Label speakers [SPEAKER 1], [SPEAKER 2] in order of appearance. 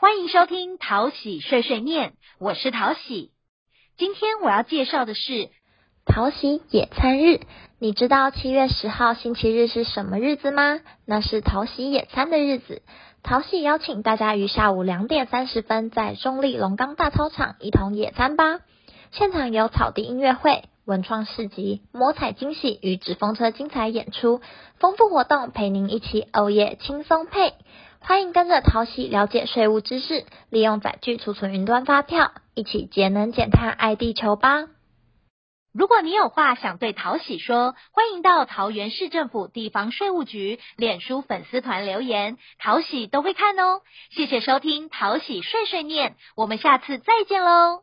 [SPEAKER 1] 欢迎收听淘喜碎碎念，我是淘喜。今天我要介绍的是
[SPEAKER 2] 淘喜野餐日。你知道七月十号星期日是什么日子吗？那是淘喜野餐的日子。淘喜邀请大家于下午两点三十分在中立龙岗大操场一同野餐吧。现场有草地音乐会、文创市集、摸彩惊喜与纸风车精彩演出，丰富活动陪您一起欧耶轻松配。欢迎跟着淘喜了解税务知识，利用载具储存云端发票，一起节能减碳爱地球吧！
[SPEAKER 1] 如果你有话想对淘喜说，欢迎到桃园市政府地方税务局脸书粉丝团留言，淘喜都会看哦。谢谢收听淘喜碎碎念，我们下次再见喽。